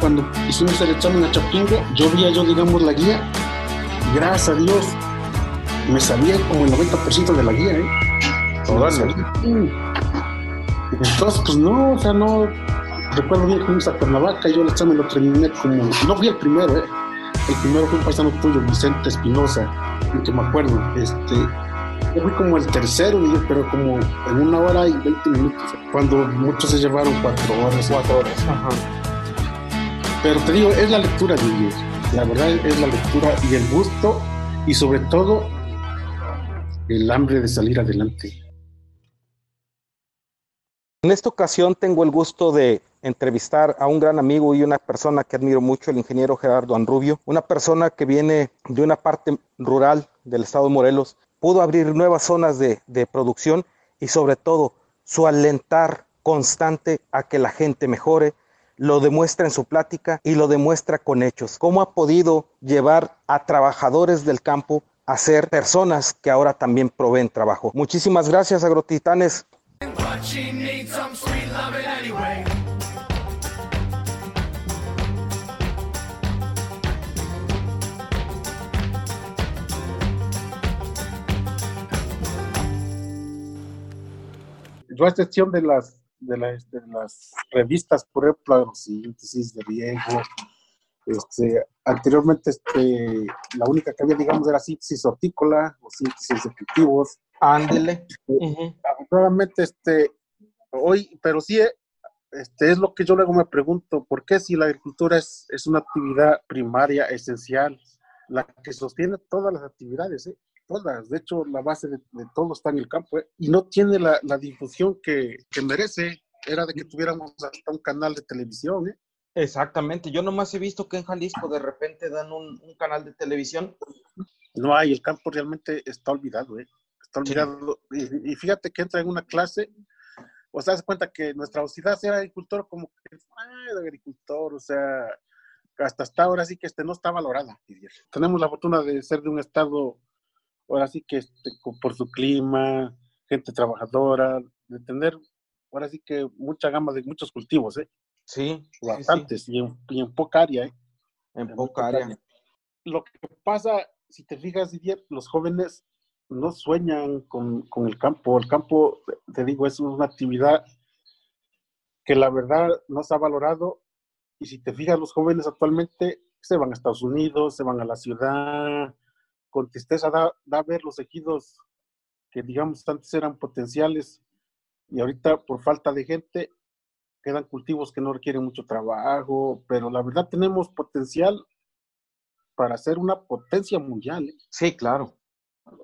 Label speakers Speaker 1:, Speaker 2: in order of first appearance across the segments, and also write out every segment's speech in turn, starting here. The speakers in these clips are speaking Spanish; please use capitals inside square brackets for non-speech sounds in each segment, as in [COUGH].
Speaker 1: cuando hicimos el examen a Chapingo, yo veía yo, digamos, la guía, gracias a Dios, me sabía como el 90% de la guía, ¿eh? Entonces, pues no, o sea, no, recuerdo bien que fuimos a Cuernavaca, yo el examen lo terminé como, no fui el primero, ¿eh? El primero fue un paisano tuyo, Vicente Espinosa, que me acuerdo, este, yo fui como el tercero, pero como en una hora y 20 minutos, cuando muchos se llevaron cuatro horas.
Speaker 2: Cuatro horas, ajá.
Speaker 1: Pero te digo, es la lectura. La verdad es la lectura y el gusto y sobre todo el hambre de salir adelante.
Speaker 2: En esta ocasión tengo el gusto de entrevistar a un gran amigo y una persona que admiro mucho, el ingeniero Gerardo Anrubio, una persona que viene de una parte rural del estado de Morelos, pudo abrir nuevas zonas de producción y sobre todo su alentar constante a que la gente mejore, lo demuestra en su plática y lo demuestra con hechos. ¿Cómo ha podido llevar a trabajadores del campo a ser personas que ahora también proveen trabajo? Muchísimas gracias, agrotitanes.
Speaker 1: Yo a excepción de las, de, de las revistas, por ejemplo, síntesis de riego, este, anteriormente este, la única que había, digamos, era síntesis hortícola o síntesis de cultivos.
Speaker 2: Ándele.
Speaker 1: Nuevamente, este, hoy, pero sí, este, es lo que yo luego me pregunto, ¿por qué si la agricultura es, es una actividad primaria, esencial, la que sostiene todas las actividades, ¿eh? Todas, de hecho la base de, todo está en el campo, ¿eh? y no tiene la, la difusión que, que, merece, era de que tuviéramos hasta un canal de televisión, ¿eh?
Speaker 2: Exactamente, yo nomás he visto que en Jalisco de repente dan un, un canal de televisión.
Speaker 1: No hay, el campo realmente está olvidado, ¿eh? está olvidado, sí. y, y fíjate que entra en una clase o sea, se cuenta que nuestra sociedad era agricultor como que, de agricultor, o sea, hasta hasta ahora sí que este no está valorada. Tenemos la fortuna de ser de un estado, ahora sí que este, por su clima, gente trabajadora, de tener, ahora sí que mucha gama de muchos cultivos, ¿eh?
Speaker 2: Sí.
Speaker 1: Bastantes, sí, sí. Y, en, y, en, poca área, ¿eh?
Speaker 2: En, en poca, área. área.
Speaker 1: Lo que pasa, si te fijas, Didier, los jóvenes no sueñan con, con, el campo. El campo, te digo, es una actividad que la verdad no se ha valorado. Y si te fijas, los jóvenes actualmente se van a Estados Unidos, se van a la ciudad. Con tristeza da, da ver los ejidos que, digamos, antes eran potenciales y ahorita por falta de gente quedan cultivos que no requieren mucho trabajo, pero la verdad tenemos potencial para ser una potencia mundial. ¿eh?
Speaker 2: Sí, claro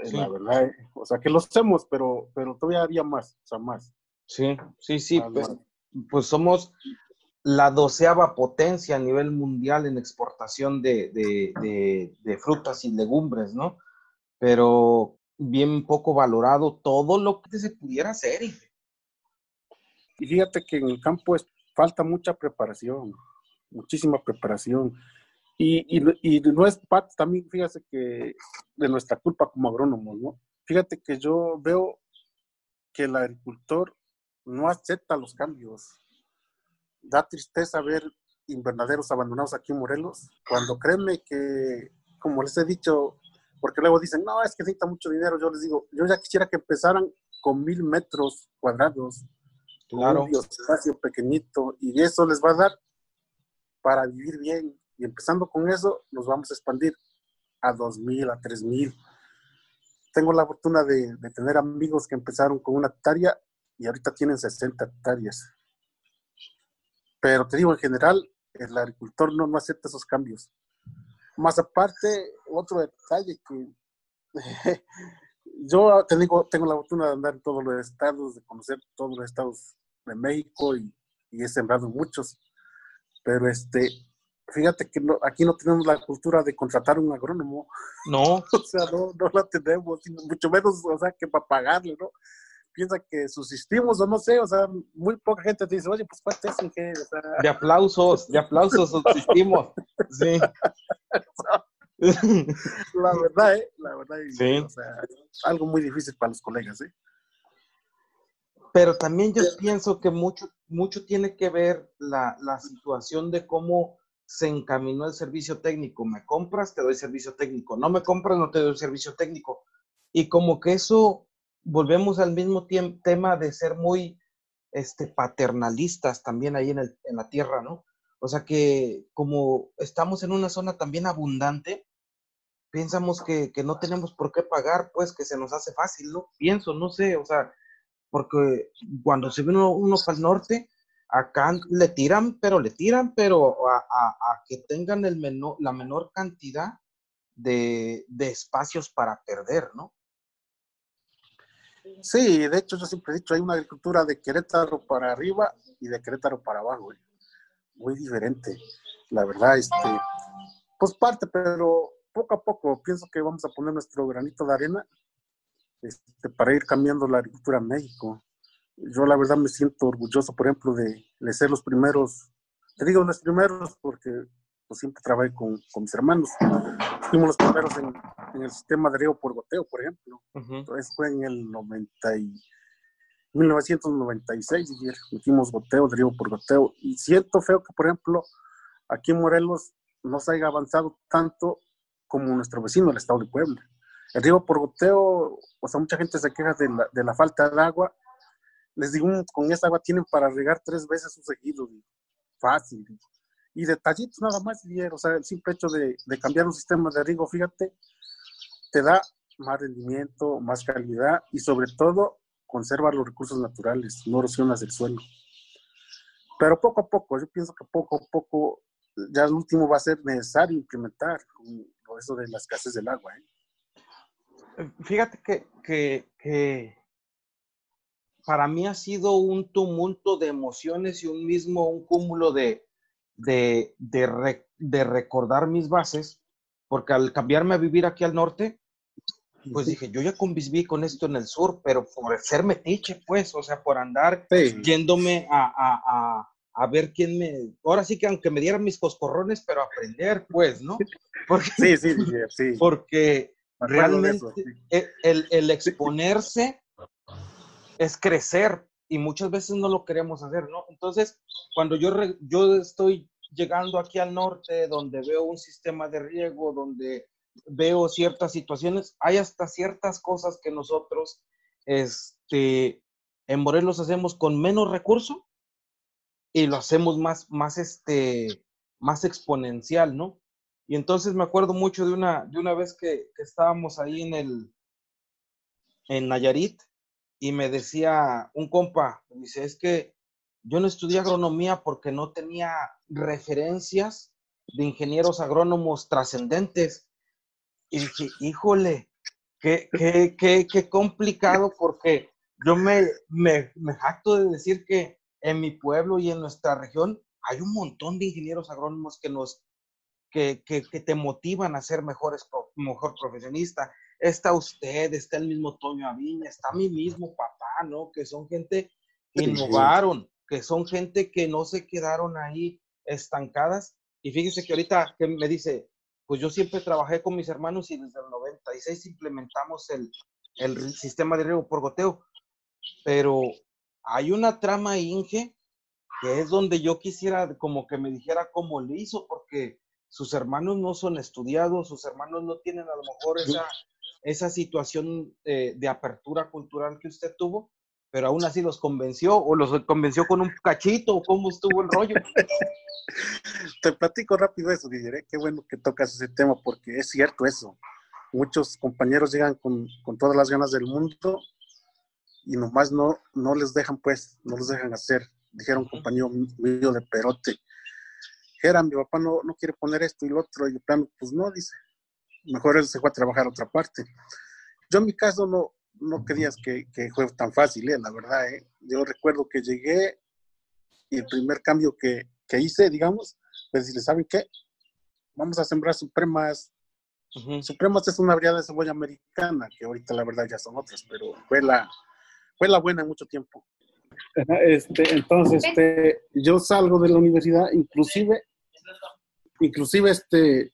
Speaker 1: sí. la verdad, o sea, que lo hacemos, pero, pero todavía haría más, o sea, más.
Speaker 2: Sí, sí, sí, pues, pues, somos la doceava potencia a nivel mundial en exportación de, de, frutas y legumbres, ¿no? Pero bien poco valorado todo lo que se pudiera hacer.
Speaker 1: Y fíjate que en el campo es, falta mucha preparación, muchísima preparación. Y, y, y, no es parte también, fíjate que de nuestra culpa como agrónomos, ¿no? Fíjate que yo veo que el agricultor no acepta los cambios. Da tristeza ver invernaderos abandonados aquí en Morelos, cuando créeme que, como les he dicho, porque luego dicen, no, es que necesita mucho dinero, yo les digo, yo ya quisiera que empezaran con mil metros cuadrados,
Speaker 2: claro.
Speaker 1: un espacio pequeñito, y eso les va a dar para vivir bien, y empezando con eso, nos vamos a expandir a 2.000, a 3.000. Tengo la fortuna de, de, tener amigos que empezaron con una hectárea y ahorita tienen 60 hectáreas. Pero te digo, en general, el agricultor no, no acepta esos cambios. Más aparte, otro detalle que [LAUGHS] yo te digo, tengo la fortuna de andar en todos los estados, de conocer todos los estados de México y, y he sembrado muchos. Pero este, fíjate que no, aquí no tenemos la cultura de contratar un agrónomo.
Speaker 2: No. [LAUGHS]
Speaker 1: o sea, no, no la tenemos, mucho menos, o sea, que para pagarle, ¿no? Piensa que subsistimos o no sé, o sea, muy poca gente te dice, oye, pues cuánto es que, o sea...
Speaker 2: De aplausos, de aplausos subsistimos. [LAUGHS] sí.
Speaker 1: la verdad, ¿eh? La verdad,
Speaker 2: sí.
Speaker 1: o sea, algo muy difícil para los colegas, ¿eh?
Speaker 2: Pero también yo pienso que mucho, mucho tiene que ver la, la situación de cómo se encaminó el servicio técnico. Me compras, te doy servicio técnico. No me compras, no te doy servicio técnico. Y como que eso, volvemos al mismo tema de ser muy este, paternalistas también ahí en, el, en la tierra, ¿no? O sea que como estamos en una zona también abundante, pensamos que, no tenemos por qué pagar, pues que se nos hace fácil, ¿no? Pienso, no sé, o sea, porque cuando se ve uno, uno para el norte, acá le tiran, pero le tiran, pero a, que tengan el menor, la menor cantidad de, espacios para perder, ¿no?
Speaker 1: Sí, de hecho yo siempre he dicho, hay una agricultura de Querétaro para arriba y de Querétaro para abajo, muy diferente, la verdad, este, pues parte, pero poco a poco pienso que vamos a poner nuestro granito de arena este, para ir cambiando la agricultura en México yo la verdad me siento orgulloso, por ejemplo, de, ser los primeros, te digo los primeros porque pues, siempre trabajé con, mis hermanos. Fuimos los primeros en, el sistema de riego por goteo, por ejemplo. Entonces fue en el 90 y, 1996 y metimos goteo, de riego por goteo. Y siento feo que, por ejemplo, aquí en Morelos no se haya avanzado tanto como nuestro vecino, el estado de Puebla. El riego por goteo, o sea, mucha gente se queja de la, de la falta de agua les digo, con esa agua tienen para regar tres veces su seguido, fácil. Y detallitos nada más, o sea, el simple hecho de, cambiar un sistema de riego, fíjate, te da más rendimiento, más calidad y sobre todo conserva los recursos naturales, no erosionas el suelo. Pero poco a poco, yo pienso que poco a poco, ya el último va a ser necesario implementar eso de la escasez del agua.
Speaker 2: ¿eh? Fíjate que, que para mí ha sido un tumulto de emociones y un mismo, un cúmulo de, de, de, recordar mis bases, porque al cambiarme a vivir aquí al norte, pues dije, yo ya conviví con esto en el sur, pero por ser metiche, pues, o sea, por andar yéndome a, a, a, a, ver quién me... Ahora sí que aunque me dieran mis coscorrones, pero aprender, pues, ¿no? [LAUGHS]
Speaker 1: Porque, sí, sí, sí.
Speaker 2: Porque realmente el, el exponerse es crecer y muchas veces no lo queremos hacer, ¿no? Entonces, cuando yo, yo estoy llegando aquí al norte, donde veo un sistema de riego, donde veo ciertas situaciones, hay hasta ciertas cosas que nosotros este, en Morelos hacemos con menos recurso y lo hacemos más, más, este, más exponencial, ¿no? Y entonces me acuerdo mucho de una, de una vez que, que estábamos ahí en el, en Nayarit, y me decía un compa, dice, es que yo no estudié agronomía porque no tenía referencias de ingenieros agrónomos trascendentes. Y dije, híjole, qué, qué, qué, qué complicado porque yo me, me, me jacto de decir que en mi pueblo y en nuestra región hay un montón de ingenieros agrónomos que nos que, que, que, te motivan a ser mejores, mejor profesionista está usted, está el mismo Toño Aviña, está mi mismo papá, ¿no? Que son gente que innovaron, que son gente que no se quedaron ahí estancadas. Y fíjese que ahorita que me dice, pues yo siempre trabajé con mis hermanos y desde el 96 implementamos el, el sistema de riego por goteo. Pero hay una trama Inge que es donde yo quisiera como que me dijera cómo le hizo, porque sus hermanos no son estudiados, sus hermanos no tienen a lo mejor esa esa situación eh, de apertura cultural que usted tuvo, pero aún así los convenció o los convenció con un cachito o cómo estuvo el rollo. [LAUGHS]
Speaker 1: Te platico rápido eso, diré qué bueno que tocas ese tema porque es cierto eso. Muchos compañeros llegan con, con todas las ganas del mundo y nomás no, no les dejan pues, no les dejan hacer. Dijeron compañero mío de perote, era mi papá no, no quiere poner esto y lo otro, y de plano, pues no, dice, mejor él se fue a trabajar a otra parte. Yo en mi caso no, no creías que, que fue tan fácil, ¿eh? la verdad. ¿eh? Yo recuerdo que llegué y el primer cambio que, que hice, digamos, pues decirle, ¿saben qué? Vamos a sembrar supremas. Supremas es una variedad de cebolla americana, que ahorita la verdad ya son otras, pero fue la, fue la buena en mucho tiempo. Este, entonces, este, yo salgo de la universidad, inclusive, inclusive este,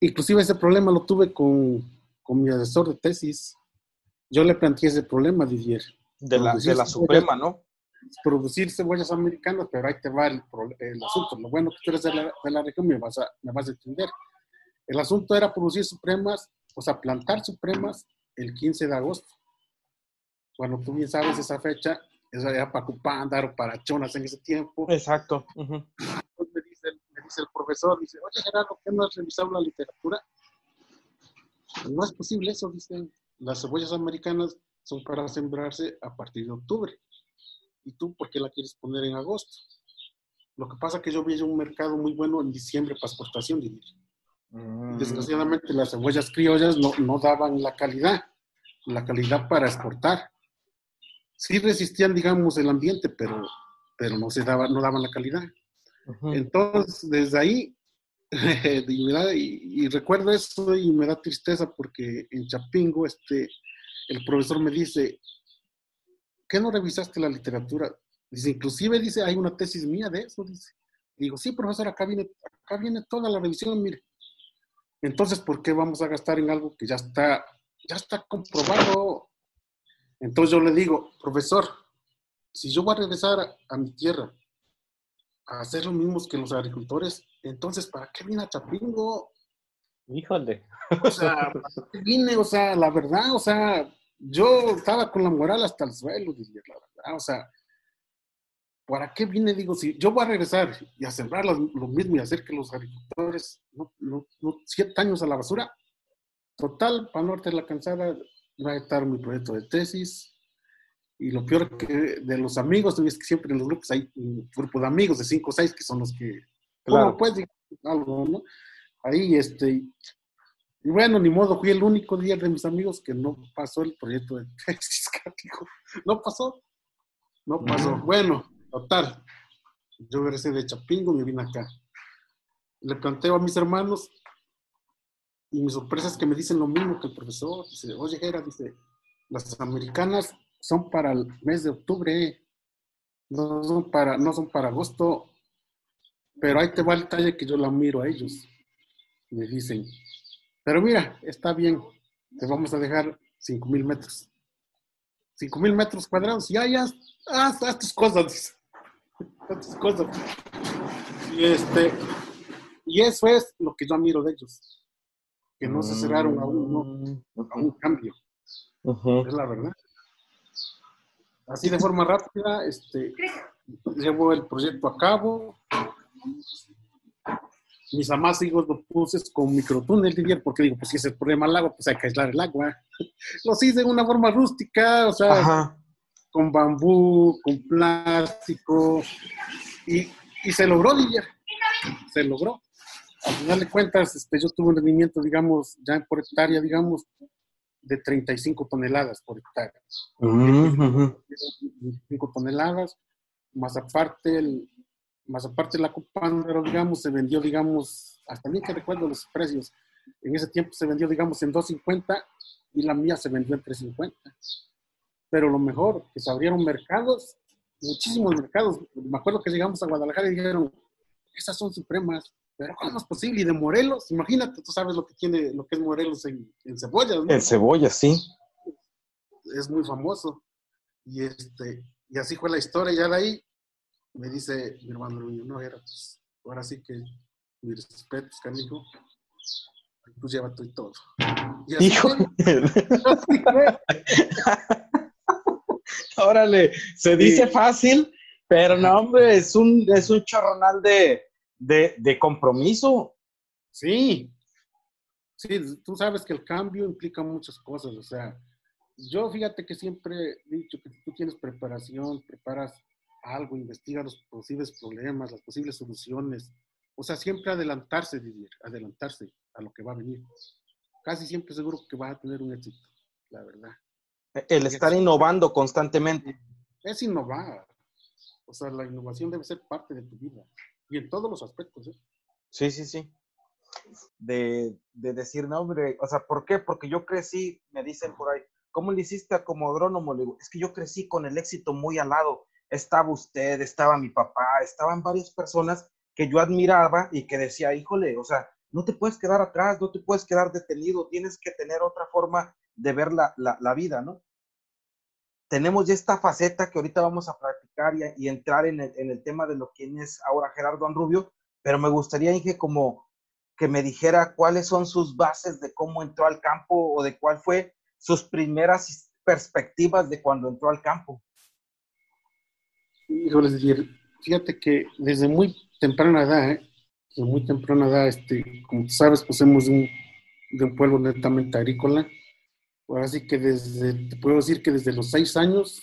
Speaker 1: inclusive ese problema lo tuve con, mi asesor de tesis. Yo le planteé ese problema, Didier.
Speaker 2: De la, de la Suprema, ¿no?
Speaker 1: producir cebollas americanas, pero ahí te va el, asunto. Lo bueno que tú eres de la, de la región, me vas, a, me vas a entender. El asunto era producir supremas, o sea, plantar supremas el 15 de agosto. Cuando tú bien sabes esa fecha, esa era para Cupándar o para Chonas en ese tiempo.
Speaker 2: Exacto.
Speaker 1: dice, me dice el profesor, dice, oye Gerardo, ¿qué no has revisado la literatura? No es posible eso, dicen. Las cebollas americanas son para sembrarse a partir de octubre. ¿Y tú por qué la quieres poner en agosto? Lo que pasa es que yo vi un mercado muy bueno en diciembre para exportación, diría. Mm. Desgraciadamente las cebollas criollas no, no, daban la calidad, la calidad para exportar. Sí resistían, digamos, el ambiente, pero, pero no, se daba, no daban la calidad. Entonces, desde ahí, [LAUGHS] y, y, recuerdo eso y me da tristeza porque en Chapingo este, el profesor me dice, ¿qué no revisaste la literatura? Dice, inclusive dice, hay una tesis mía de eso, dice. Digo, sí, profesor, acá viene, acá viene toda la revisión, mire. Entonces, ¿por qué vamos a gastar en algo que ya está, ya está comprobado? Entonces yo le digo, profesor, si yo voy a regresar a, mi tierra a hacer lo mismo que los agricultores, entonces, ¿para qué viene a Chapingo?
Speaker 2: Híjole.
Speaker 1: O sea, ¿para qué vine? O sea, la verdad, o sea, yo estaba con la moral hasta el suelo, diría, la verdad. O sea, ¿para qué vine? Digo, si yo voy a regresar y a sembrar lo, mismo y hacer que los agricultores, no, no, siete años a la basura, total, para norte de la cansada, va a estar mi proyecto de tesis. Y lo peor que de los amigos, es que siempre en los grupos hay un grupo de amigos de cinco o seis que son los que, claro, pues, algo, ¿no? Ahí, este, y bueno, ni modo, fui el único día de mis amigos que no pasó el proyecto de [LAUGHS] tesis, no pasó, no pasó. Bueno, Total, yo regresé de Chapingo y me vine acá. Le planteo a mis hermanos y mi sorpresa es que me dicen lo mismo que el profesor. Dice, oye, Gera, dice, las americanas son para el mes de octubre, no son para, no son para agosto, pero ahí te va el detalle que yo la miro a ellos. Me dicen, pero mira, está bien, te vamos a dejar 5 mil metros. 5 mil metros cuadrados, ya, ya, haz, haz tus cosas, tantas [LAUGHS] cosas. Y, este, y eso es lo que yo admiro de ellos, que no se cerraron a un, a un cambio. Es la verdad. Así de forma rápida, este, llevo el proyecto a cabo. Mis amásicos lo puse con microtúnel, diría, porque digo, pues si es el problema del agua, pues hay que aislar el agua. [LAUGHS] Los hice de una forma rústica, o sea, con bambú, con plástico, y, y se logró, Didier. Se logró. Al final de cuentas, este, yo tuve un rendimiento, digamos, ya por hectárea, digamos, de 35 toneladas por hectárea. 35 toneladas, más aparte, el, más aparte la cupándaro, digamos, se vendió, digamos, hasta bien que recuerdo los precios, en ese tiempo se vendió, digamos, en 2.50 y la mía se vendió en 3.50 pero lo mejor, que se abrieron mercados, muchísimos mercados. Me acuerdo que llegamos a Guadalajara y dijeron, esas son supremas, pero ¿cómo es posible? Y de Morelos, imagínate, tú sabes lo que tiene, lo que es Morelos en, en cebollas,
Speaker 2: ¿no? En cebollas, sí.
Speaker 1: Es muy famoso. Y este, y así fue la historia, ya de ahí me dice mi hermano Luño, no era, pues, ahora sí que mis respetos, canijo, pues lleva tú y todo.
Speaker 2: Hijo. [LAUGHS] Órale, se dice fácil, pero no, hombre, es un, es un chorronal de, de, compromiso.
Speaker 1: Sí, sí, tú sabes que el cambio implica muchas cosas, o sea, yo fíjate que siempre he dicho que tú tienes preparación, preparas algo, investigas los posibles problemas, las posibles soluciones, o sea, siempre adelantarse, vivir, adelantarse a lo que va a venir. Casi siempre seguro que va a tener un éxito, la verdad.
Speaker 2: El estar innovando constantemente.
Speaker 1: Es innovar. O sea, la innovación debe ser parte de tu vida. Y en todos los aspectos. ¿eh?
Speaker 2: Sí, sí, sí. De, decir, no, hombre, o sea, ¿por qué? Porque yo crecí, me dicen por ahí, ¿cómo le hiciste como agrónomo? Le digo, es que yo crecí con el éxito muy al lado. Estaba usted, estaba mi papá, estaban varias personas que yo admiraba y que decía, híjole, o sea, no te puedes quedar atrás, no te puedes quedar detenido, tienes que tener otra forma de ver la, la vida, ¿no? Tenemos ya esta faceta que ahorita vamos a practicar y, entrar en el, tema de lo que es ahora Gerardo Anrubio, pero me gustaría, Inge, como que me dijera cuáles son sus bases de cómo entró al campo o de cuál fue sus primeras perspectivas de cuando entró al campo.
Speaker 1: Híjole, fíjate que desde muy temprana edad, ¿eh? desde muy temprana edad, este, como sabes, pues somos un, de un pueblo netamente agrícola. Ahora sí que desde, te puedo decir que desde los seis años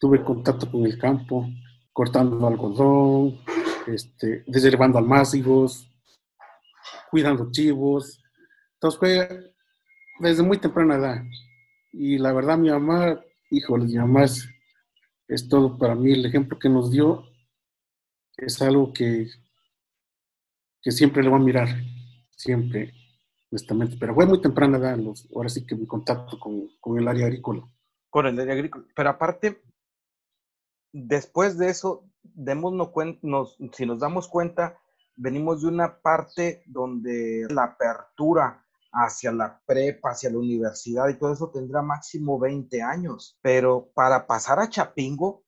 Speaker 1: tuve contacto con el campo, cortando algodón, este, desherbando almácigos, cuidando chivos. Entonces fue desde muy temprana edad. Y la verdad, mi mamá, híjole, mi mamá es, todo para mí. El ejemplo que nos dio es algo que, que siempre le voy a mirar, siempre, honestamente. Pero fue muy temprana edad, los, ahora sí que mi contacto con, con el área agrícola.
Speaker 2: Con el área agrícola. Pero aparte, después de eso, démonos nos, si nos damos cuenta, venimos de una parte donde la apertura hacia la prepa, hacia la universidad y todo eso tendrá máximo 20 años, pero para pasar a Chapingo,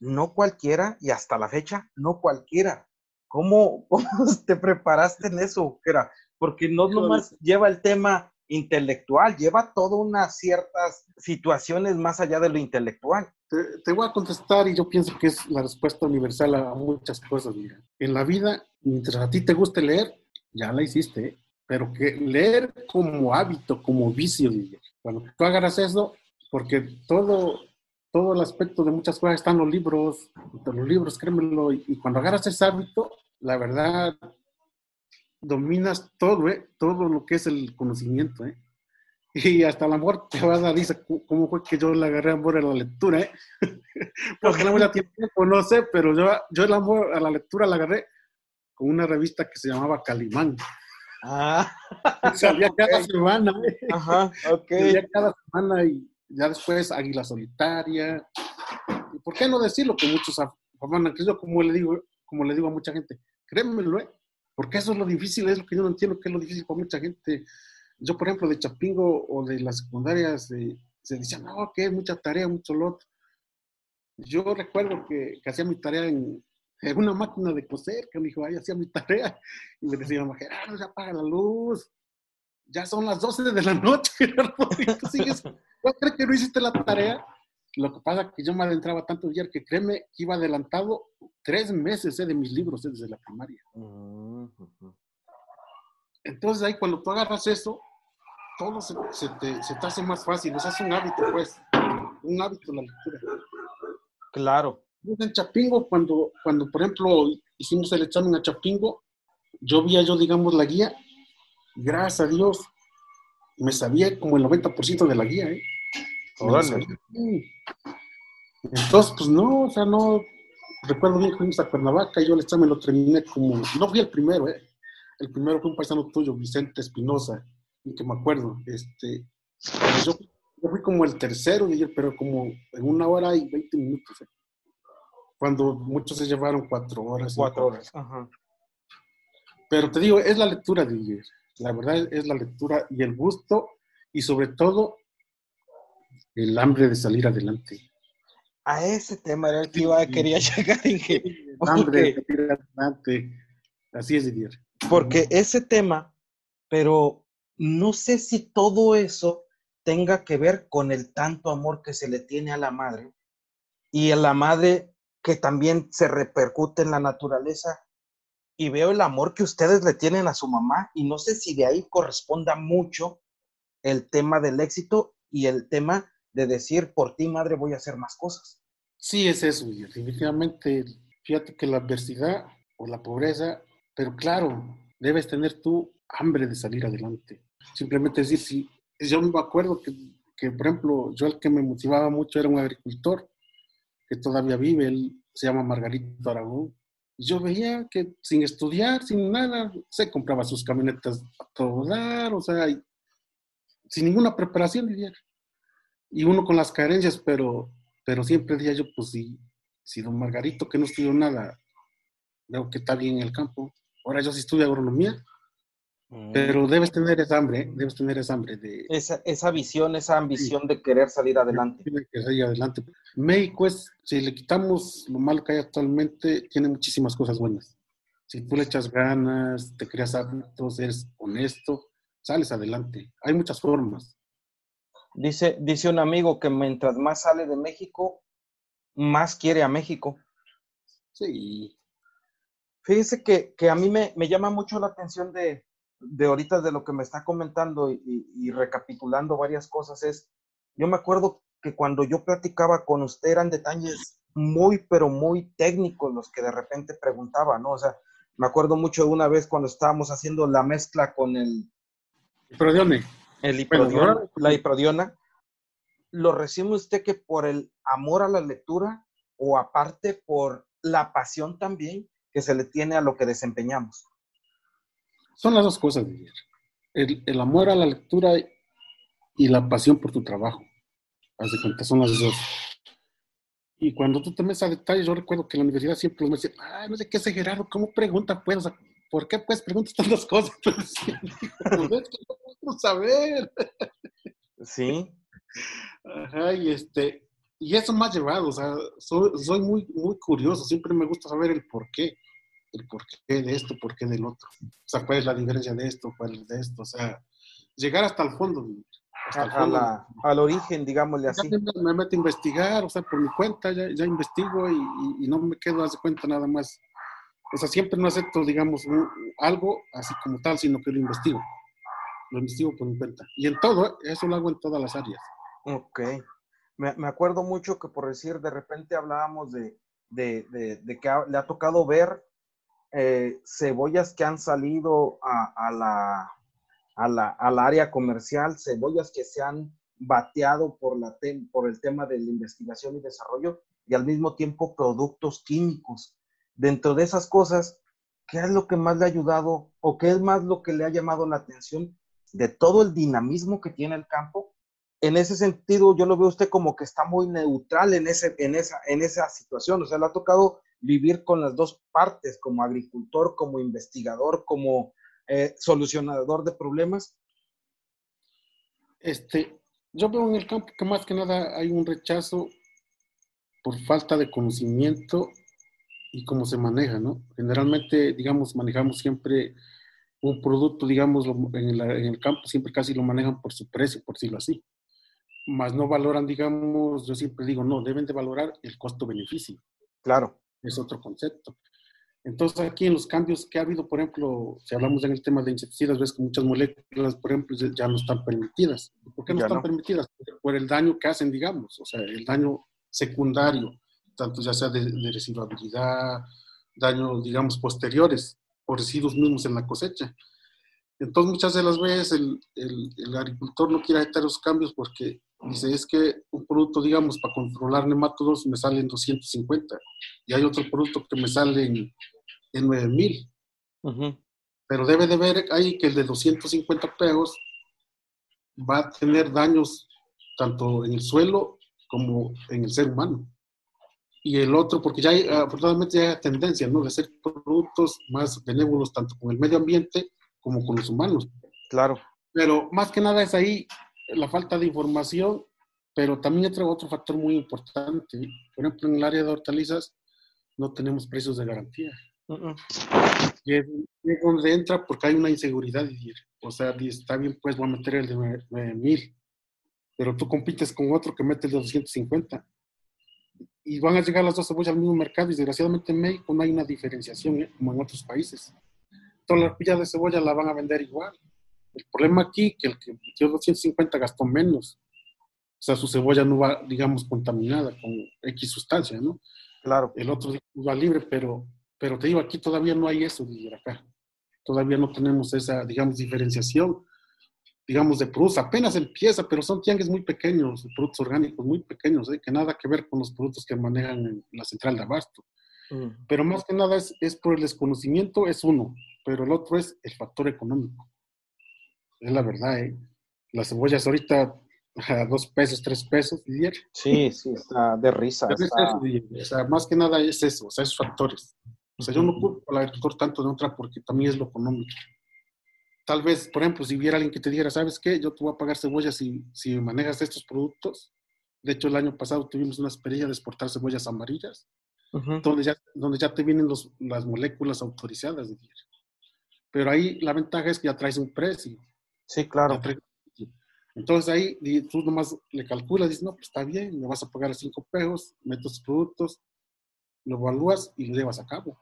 Speaker 2: no cualquiera y hasta la fecha, no cualquiera. ¿Cómo, [LAUGHS] cómo te preparaste en eso, era Porque no nomás lleva el tema intelectual, lleva todas unas ciertas situaciones más allá de lo intelectual.
Speaker 1: Te, voy a contestar y yo pienso que es la respuesta universal a muchas cosas. Mira. En la vida, mientras a ti te guste leer, ya la hiciste, ¿eh? pero que leer como hábito, como vicio, cuando tú agarras eso, porque todo, todo el aspecto de muchas cosas están en los libros, los libros, créemelo, y, cuando agarras ese hábito, la verdad, dominas todo, ¿eh? todo lo que es el conocimiento, ¿eh? Y hasta el amor te va a dar risa cómo fue que yo le agarré amor a la lectura, ¿eh? [LAUGHS] Porque no me tiempo, no sé, pero yo, yo el amor a la lectura la agarré con una revista que se llamaba Calimán. Ah. Salía [LAUGHS] cada semana. ¿eh? Ajá, ok. Salía cada semana y ya después Águila Solitaria. ¿Y por qué no decirlo? Que muchos afanan, que yo como le digo, como le digo a mucha gente, créemelo, ¿eh? Porque eso es lo difícil, es lo que yo no entiendo, que es lo difícil para mucha gente yo, por ejemplo, de Chapingo o de las secundarias, se decía, no, que es mucha tarea, mucho lot. Yo recuerdo que, hacía mi tarea en, una máquina de coser, que me dijo, ahí hacía mi tarea. Y me decía, Gerardo, ya apaga la luz. Ya son las 12 de la noche, [LAUGHS] Gerardo. ¿No crees que no hiciste la tarea? Lo que pasa es que yo me adentraba tanto ayer que créeme que iba adelantado tres meses eh, de mis libros eh, desde la primaria. Entonces ahí cuando tú agarras eso, todo se, te, hace más fácil, se hace un hábito, pues, un hábito la lectura.
Speaker 2: Claro.
Speaker 1: En Chapingo, cuando, cuando por ejemplo hicimos el examen a Chapingo, yo vi yo, digamos, la guía, gracias a Dios, me sabía como el 90% de la guía, ¿eh? Entonces, pues no, o sea, no, recuerdo bien que fuimos a Cuernavaca y yo el examen lo terminé como, no fui el primero, ¿eh? El primero fue un paisano tuyo, Vicente Espinosa, que me acuerdo. Este, yo, fui como el tercero, pero como en una hora y 20 minutos. ¿eh? Cuando muchos se llevaron cuatro horas.
Speaker 2: Cuatro horas, ajá.
Speaker 1: Pero te digo, es la lectura, de La verdad es la lectura y el gusto y sobre todo el hambre de salir adelante.
Speaker 2: A ese tema era el que iba, quería [LAUGHS] llegar,
Speaker 1: salir adelante. Así es, Didier.
Speaker 2: Porque ese tema, pero no sé si todo eso tenga que ver con el tanto amor que se le tiene a la madre y a la madre que también se repercute en la naturaleza y veo el amor que ustedes le tienen a su mamá y no sé si de ahí corresponda mucho el tema del éxito y el tema de decir por ti madre voy a hacer más cosas.
Speaker 1: Sí, es eso, definitivamente. Fíjate que la adversidad o la pobreza, pero claro, debes tener tú hambre de salir adelante simplemente decir, si yo me acuerdo que, que, por ejemplo, yo el que me motivaba mucho era un agricultor que todavía vive, él se llama Margarito Aragón. Y yo veía que sin estudiar, sin nada, se compraba sus camionetas a todo dar, o sea, sin ninguna preparación, diría. Y uno con las carencias, pero, pero siempre decía yo, pues si, si don Margarito, que no estudió nada, veo que está bien en el campo, ahora yo sí estudio agronomía, Mm. Pero debes tener esa hambre, debes tener esa hambre de...
Speaker 2: Esa, esa visión, esa ambición de querer salir adelante.
Speaker 1: Tiene que salir adelante. México es, si le quitamos lo malo que hay actualmente, tiene muchísimas cosas buenas. Si tú le echas ganas, te creas hábitos, eres honesto, sales adelante. Hay muchas formas.
Speaker 2: Dice, dice un amigo que mientras más sale de México, más quiere a México.
Speaker 1: Sí.
Speaker 2: Fíjese que, que a mí me, me llama mucho la atención de, de ahorita de lo que me está comentando y, recapitulando varias cosas es, yo me acuerdo que cuando yo platicaba con usted eran detalles muy, pero muy técnicos los que de repente preguntaba, ¿no? O sea, me acuerdo mucho de una vez cuando estábamos haciendo la mezcla con el...
Speaker 1: Hiprodione.
Speaker 2: El hiprodiona, la hiprodiona. ¿Lo recibe usted que por el amor a la lectura o aparte por la pasión también que se le tiene a lo que desempeñamos?
Speaker 1: Son las dos cosas, el, el, amor a la lectura y la pasión por tu trabajo. Haz de cuenta, son las dos. Y cuando tú te metes a detalles, yo recuerdo que en la universidad siempre me decían, ay, no sé qué es Gerardo, ¿cómo pregunta? Pues, ¿por qué pues preguntas tantas cosas? [LAUGHS] Pues, es que no puedo saber.
Speaker 2: Sí.
Speaker 1: Ajá, y este, y eso me ha llevado, o sea, soy, soy muy, muy curioso, siempre me gusta saber el por qué el por qué de esto, por qué del otro. O sea, cuál es la diferencia de esto, cuál es de esto. O sea, llegar hasta el fondo.
Speaker 2: Hasta al origen, digámosle así.
Speaker 1: Me, meto a investigar, o sea, por mi cuenta, ya, ya investigo y, y, no me quedo a hacer cuenta nada más. O sea, siempre no acepto, digamos, algo así como tal, sino que lo investigo. Lo investigo por mi cuenta. Y en todo, eso lo hago en todas las áreas.
Speaker 2: Ok. Me, me acuerdo mucho que por decir, de repente hablábamos de, de, de, que le ha tocado ver eh, cebollas que han salido a, la, a la, al área comercial, cebollas que se han bateado por, la por el tema de la investigación y desarrollo y al mismo tiempo productos químicos. Dentro de esas cosas, ¿qué es lo que más le ha ayudado o qué es más lo que le ha llamado la atención de todo el dinamismo que tiene el campo? En ese sentido, yo lo veo usted como que está muy neutral en, ese, en, esa, en esa situación. O sea, le ha tocado vivir con las dos partes, como agricultor, como investigador, como eh, solucionador de problemas?
Speaker 1: Este, yo veo en el campo que más que nada hay un rechazo por falta de conocimiento y cómo se maneja, ¿no? Generalmente, digamos, manejamos siempre un producto, digamos, en, en el campo siempre casi lo manejan por su precio, por decirlo así. Más no valoran, digamos, yo siempre digo, no, deben de valorar el costo-beneficio.
Speaker 2: Claro
Speaker 1: es otro concepto. Entonces, aquí en los cambios que ha habido, por ejemplo, si hablamos en el tema de insecticidas, ves que muchas moléculas, por ejemplo, ya no están permitidas. ¿Por qué no están permitidas? Por el daño que hacen, digamos, o sea, el daño secundario, tanto ya sea de, de residuabilidad, daños, digamos, posteriores, o residuos mismos en la cosecha. Entonces, muchas de las veces el, el, agricultor no quiere aceptar los cambios porque dice, es que un producto, digamos, para controlar nematodos me sale en 250 y hay otro producto que me sale en, en 9000. Pero debe de ver ahí que el de 250 pesos va a tener daños tanto en el suelo como en el ser humano. Y el otro, porque ya hay, afortunadamente ya hay tendencia, ¿no? De hacer productos más benévolos tanto con el medio ambiente como con los humanos.
Speaker 2: Claro.
Speaker 1: Pero más que nada es ahí la falta de información, pero también otro, otro factor muy importante. Por ejemplo, en el área de hortalizas no tenemos precios de garantía. Y es, donde entra porque hay una inseguridad. O sea, está bien, pues voy a meter el de 9000, pero tú compites con otro que mete el de 250. Y van a llegar las dos cebollas al mismo mercado y desgraciadamente en México no hay una diferenciación ¿eh? como en otros países toda la pilla de cebolla la van a vender igual. El problema aquí que el que metió 250 gastó menos. O sea, su cebolla no va, digamos, contaminada con X sustancia, ¿no?
Speaker 2: Claro.
Speaker 1: El otro va libre, pero, pero te digo, aquí todavía no hay eso, de acá. Todavía no tenemos esa, digamos, diferenciación, digamos, de productos. Apenas empieza, pero son tiangues muy pequeños, productos orgánicos muy pequeños, ¿eh? que nada que ver con los productos que manejan en la central de abasto. Mm. Pero más que nada es, es por el desconocimiento, es uno pero el otro es el factor económico. Es la verdad, ¿eh? Las cebollas ahorita a dos pesos, tres pesos,
Speaker 2: Didier. Sí, sí, está de risa.
Speaker 1: O sea, más que nada es eso, o sea, esos factores. O sea, yo no culpo al agricultor tanto de otra porque también es lo económico. Tal vez, por ejemplo, si hubiera alguien que te dijera, ¿sabes qué? Yo te voy a pagar cebollas si, si manejas estos productos. De hecho, el año pasado tuvimos una experiencia de exportar cebollas amarillas, donde, ya, donde ya te vienen los, las moléculas autorizadas. Pero ahí la ventaja es que ya traes un precio.
Speaker 2: Sí, claro.
Speaker 1: Entonces ahí tú nomás le calculas, dices, no, pues está bien, me vas a pagar cinco pesos, metes productos, lo evalúas y lo llevas a cabo.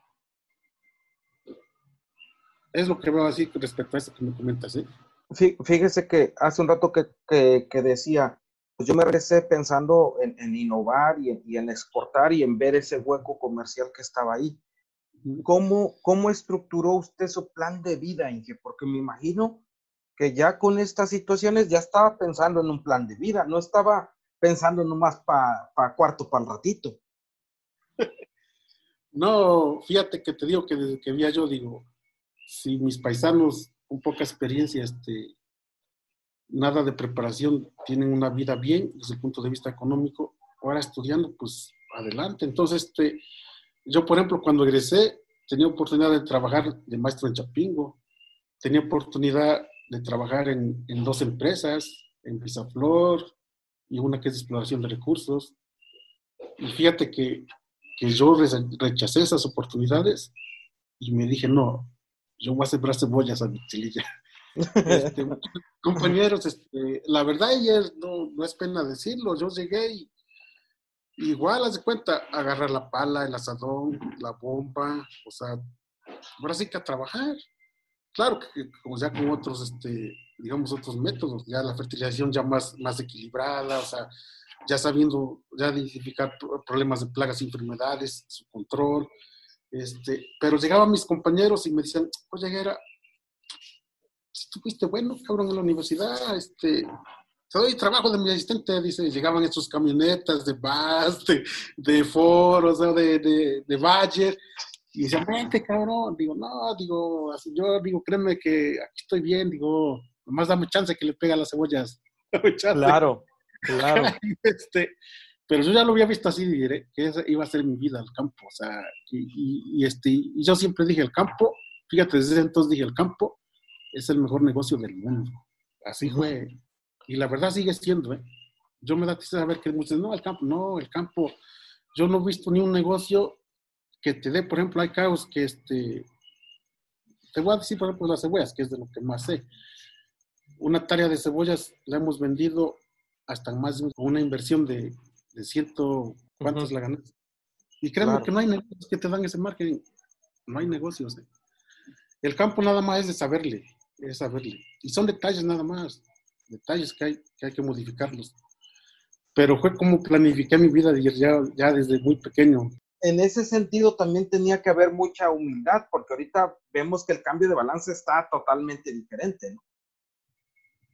Speaker 1: Es lo que veo así respecto a eso que me comentas. ¿eh?
Speaker 2: Fíjese que hace un rato que, que, decía, pues yo me regresé pensando en, innovar y en, y en, exportar y en ver ese hueco comercial que estaba ahí. ¿Cómo, ¿Cómo estructuró usted su plan de vida, Inge? Porque me imagino que ya con estas situaciones ya estaba pensando en un plan de vida, no estaba pensando nomás para pa cuarto, para el ratito. [LAUGHS]
Speaker 1: No, fíjate que te digo que desde que vi yo, digo, si mis paisanos con poca experiencia, este, nada de preparación, tienen una vida bien desde el punto de vista económico, ahora estudiando, pues adelante. Entonces, este, yo, por ejemplo, cuando egresé, tenía oportunidad de trabajar de maestro en Chapingo, tenía oportunidad de trabajar en, dos empresas, en Pisaflor y una que es exploración de recursos. Y fíjate que, yo rechacé esas oportunidades y me dije, no, yo voy a sembrar cebollas a mi chililla. Este, [LAUGHS] compañeros, este, la verdad, ayer no, no, es pena decirlo, yo llegué y igual, haz de cuenta, agarrar la pala, el asadón, la bomba, o sea, ahora sí que a trabajar. Claro que como ya con otros, este, digamos, otros métodos, ya la fertilización ya más, más equilibrada, o sea, ya sabiendo, ya identificar problemas de plagas y enfermedades, su control, este, pero llegaban mis compañeros y me decían, oye, era, si tú fuiste bueno, cabrón, en la universidad, este, te doy trabajo de mi asistente, dice, llegaban estos camionetas de Bass, de, de Ford, o sea, de, de, de Bayer, y decían, vente, cabrón. Digo, no, digo, así, yo digo, créeme que aquí estoy bien, digo, nomás dame chance que le pega las cebollas. [LAUGHS]
Speaker 2: claro, [LAUGHS] claro.
Speaker 1: este, pero yo ya lo había visto así, diré, que esa iba a ser mi vida, el campo. O sea, y, este, y yo siempre dije, el campo, fíjate, desde entonces dije, el campo es el mejor negocio del mundo. Así fue. Y la verdad sigue siendo, ¿eh? Yo me da tristeza saber que muchos no, el campo, no, el campo, yo no he visto ni un negocio que te dé, por ejemplo, hay caos que este, te voy a decir, por ejemplo, las cebollas, que es de lo que más sé. Una tarea de cebollas la hemos vendido hasta más una inversión de, de ciento, ¿cuántos la ganas? Y créeme que no hay negocios que te dan ese marketing, no hay negocios. ¿eh? El campo nada más es de saberle, es saberle. Y son detalles nada más, detalles que hay que, hay que modificarlos. Pero fue como planifiqué mi vida ya, ya desde muy pequeño
Speaker 2: en ese sentido también tenía que haber mucha humildad, porque ahorita vemos que el cambio de balance está totalmente diferente, ¿no?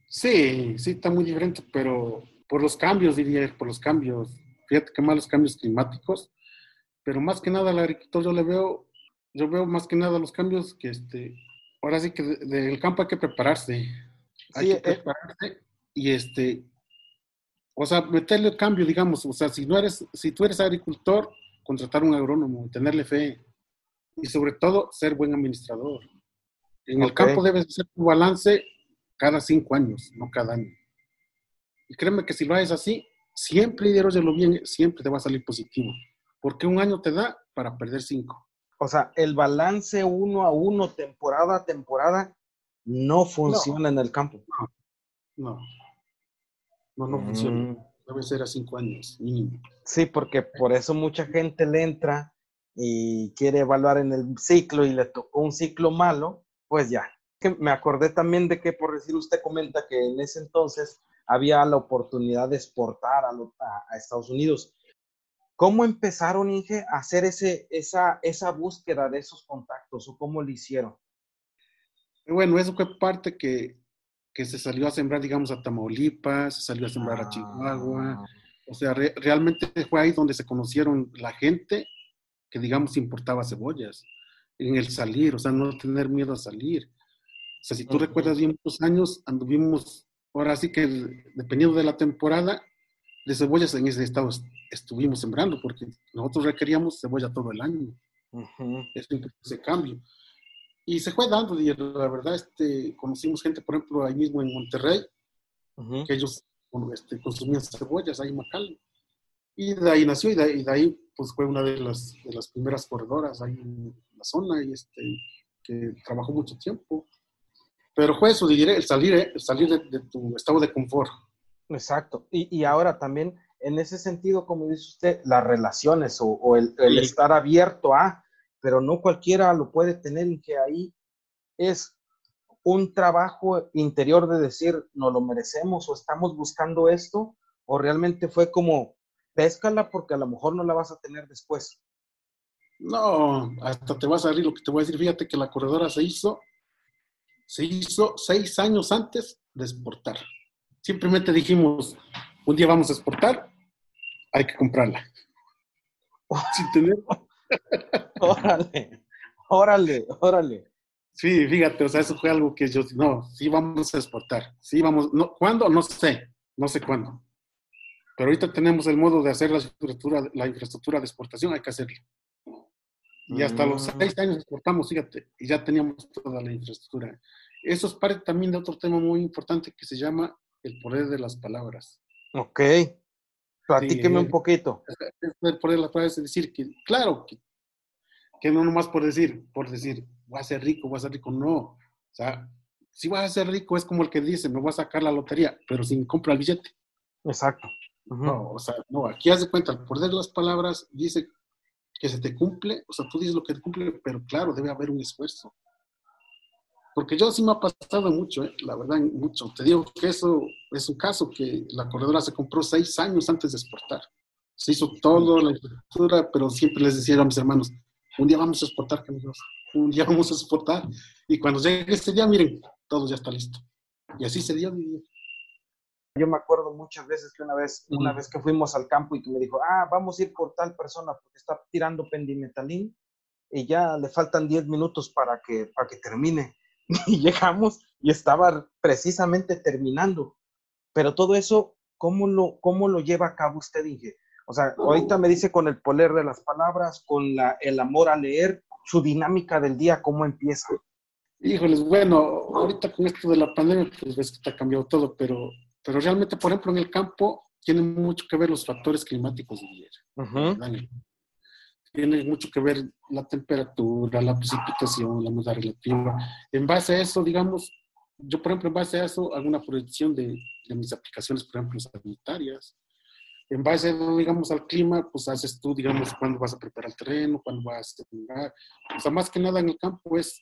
Speaker 1: Sí, sí, está muy diferente, pero por los cambios, diría, por los cambios, fíjate que más los cambios climáticos, pero más que nada al agricultor yo le veo, yo veo más que nada los cambios que este, ahora sí que del campo hay que prepararse, hay que eh, prepararse y este, o sea, meterle el cambio, digamos, o sea, si no eres, si tú eres agricultor, contratar un agrónomo, tenerle fe y sobre todo ser buen administrador. En el campo debes hacer tu balance cada cinco años, no cada año. Y créeme que si lo haces así, siempre, y lo bien, siempre te va a salir positivo. Porque un año te da para perder cinco.
Speaker 2: O sea, el balance uno a uno, temporada a temporada, no funciona en el campo.
Speaker 1: No, no, no, funciona. Mm. Debe ser a cinco años mínimo.
Speaker 2: Sí, porque por eso mucha gente le entra y quiere evaluar en el ciclo y le tocó un ciclo malo, pues ya. Me acordé también de que, por decir, usted comenta que en ese entonces había la oportunidad de exportar a, a, Estados Unidos. ¿Cómo empezaron, Inge, a hacer ese, esa, esa búsqueda de esos contactos o cómo lo hicieron?
Speaker 1: Bueno, eso fue parte que que se salió a sembrar, digamos, a Tamaulipas, se salió a sembrar a Chihuahua. Ah. O sea, realmente fue ahí donde se conocieron la gente que, digamos, importaba cebollas. En el salir, o sea, no tener miedo a salir. O sea, si tú recuerdas bien muchos años, anduvimos, ahora sí que dependiendo de la temporada, de cebollas en ese estado estuvimos sembrando, porque nosotros requeríamos cebolla todo el año. Eso ese cambio. Y se fue dando, y la verdad, este, conocimos gente, por ejemplo, ahí mismo en Monterrey, que ellos este, consumían cebollas ahí en Macal. Y de ahí nació, y de, ahí pues fue una de las, de las primeras corredoras ahí en la zona, y este, que trabajó mucho tiempo. Pero fue eso, el salir, ¿eh? el salir de, tu estado de confort.
Speaker 2: Exacto. Y, y, ahora también, en ese sentido, como dice usted, las relaciones o, el, el estar abierto a, pero no cualquiera lo puede tener y que ahí es un trabajo interior de decir, no lo merecemos o estamos buscando esto, o realmente fue como, péscala porque a lo mejor no la vas a tener después.
Speaker 1: No, hasta te vas a reír lo que te voy a decir. Fíjate que la corredora se hizo, se hizo seis años antes de exportar. Simplemente dijimos, un día vamos a exportar, hay que comprarla. [LAUGHS]
Speaker 2: Sin tener [LAUGHS] órale, órale, órale.
Speaker 1: Sí, fíjate, o sea, eso fue algo que yo, no, sí vamos a exportar, sí vamos, no, ¿cuándo? No sé, no sé cuándo. Pero ahorita tenemos el modo de hacer la infraestructura, la infraestructura de exportación, hay que hacerlo. Y hasta los mm. seis años exportamos, fíjate, y ya teníamos toda la infraestructura. Eso es parte también de otro tema muy importante que se llama el poder de las palabras.
Speaker 2: Ok. Platíqueme un poquito.
Speaker 1: El poder de las palabras es decir que, claro, que, que no nomás por decir, por decir, voy a ser rico, voy a ser rico, no. O sea, si vas a ser rico es como el que dice, me voy a sacar la lotería, pero sin compra el billete.
Speaker 2: Exacto.
Speaker 1: No, o sea, no, aquí haz de cuenta, el poder de las palabras dice que se te cumple, o sea, tú dices lo que te cumple, pero claro, debe haber un esfuerzo. Porque yo sí me ha pasado mucho, ¿eh? la verdad, mucho. Te digo que eso es un caso que la corredora se compró seis años antes de exportar. Se hizo todo, la infraestructura, pero siempre les decía a mis hermanos, un día vamos a exportar, amigos, un día [LAUGHS] vamos a exportar. Y cuando llegue ese día, miren, todo ya está listo. Y así se dio mi
Speaker 2: Yo me acuerdo muchas veces que una vez, una vez que fuimos al campo y tú me dijo, ah, vamos a ir por tal persona porque está tirando pendimetalín y ya le faltan 10 minutos para que, para que termine. [LAUGHS] y llegamos y estaba precisamente terminando. Pero todo eso, ¿cómo lo, cómo lo lleva a cabo usted, Inge? O sea, ahorita me dice con el poder de las palabras, con la, el amor a leer, su dinámica del día, ¿cómo empieza?
Speaker 1: Híjoles, bueno, ahorita con esto de la pandemia, pues ves que está cambiado todo, pero, pero realmente, por ejemplo, en el campo tiene mucho que ver los factores climáticos de ayer tiene mucho que ver la temperatura, la precipitación, la humedad relativa. En base a eso, digamos, yo, por ejemplo, en base a eso, hago una proyección de, de mis aplicaciones, por ejemplo, sanitarias. En base, digamos, al clima, pues haces tú, digamos, cuándo vas a preparar el terreno, cuándo vas a sembrar. O sea, más que nada en el campo es,